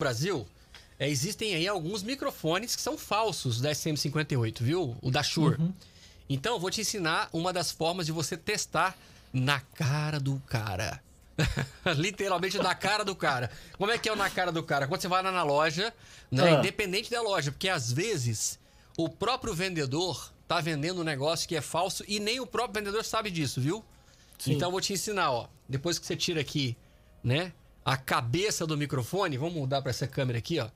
Brasil, é, existem aí alguns microfones que são falsos da SM58, viu? O da Shure. Uhum. Então, eu vou te ensinar uma das formas de você testar na cara do cara. Literalmente na cara do cara. Como é que é o na cara do cara? Quando você vai lá na loja, né? Ah. Independente da loja, porque às vezes o próprio vendedor tá vendendo um negócio que é falso e nem o próprio vendedor sabe disso, viu? Sim. Então eu vou te ensinar, ó. Depois que você tira aqui, né? A cabeça do microfone, vamos mudar para essa câmera aqui, ó.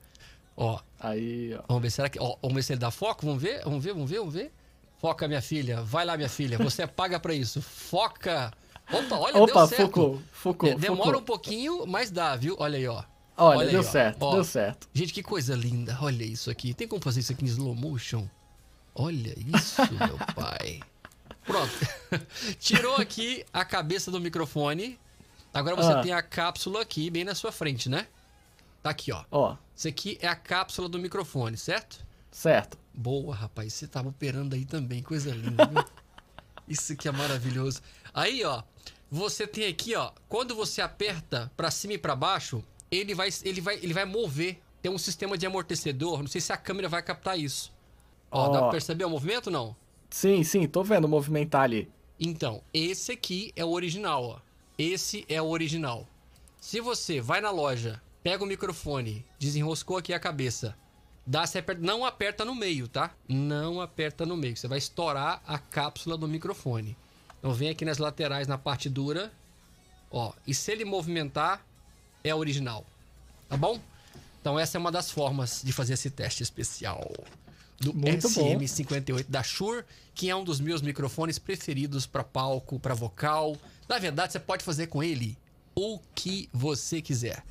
Ó. Aí, ó. Vamos ver, será que. Ó, vamos ver se ele dá foco? Vamos ver? Vamos ver, vamos ver, vamos ver. Foca, minha filha. Vai lá, minha filha. Você paga para isso. Foca. Opa, olha, Opa, deu certo. Focou, focou, é, Demora focou. um pouquinho, mas dá, viu? Olha aí, ó. Olha, olha deu aí, certo, ó. deu certo. Gente, que coisa linda. Olha isso aqui. Tem como fazer isso aqui em slow motion? Olha isso, meu pai. Pronto. Tirou aqui a cabeça do microfone. Agora você ah. tem a cápsula aqui bem na sua frente, né? Tá aqui, ó. Ó. Isso aqui é a cápsula do microfone, certo? Certo. Boa, rapaz. Você tava operando aí também. Coisa linda, viu? Isso aqui é maravilhoso. Aí, ó. Você tem aqui, ó. Quando você aperta para cima e para baixo, ele vai, ele, vai, ele vai mover. Tem um sistema de amortecedor. Não sei se a câmera vai captar isso. Ó, oh. dá pra perceber o movimento não? Sim, sim, tô vendo movimentar ali. Então, esse aqui é o original, ó. Esse é o original. Se você vai na loja, pega o microfone, desenroscou aqui a cabeça, dá, você aperta, não aperta no meio, tá? Não aperta no meio, você vai estourar a cápsula do microfone. Então vem aqui nas laterais, na parte dura, ó. E se ele movimentar, é original, tá bom? Então essa é uma das formas de fazer esse teste especial do Muito SM58 da Shure, que é um dos meus microfones preferidos para palco, para vocal. Na verdade, você pode fazer com ele o que você quiser.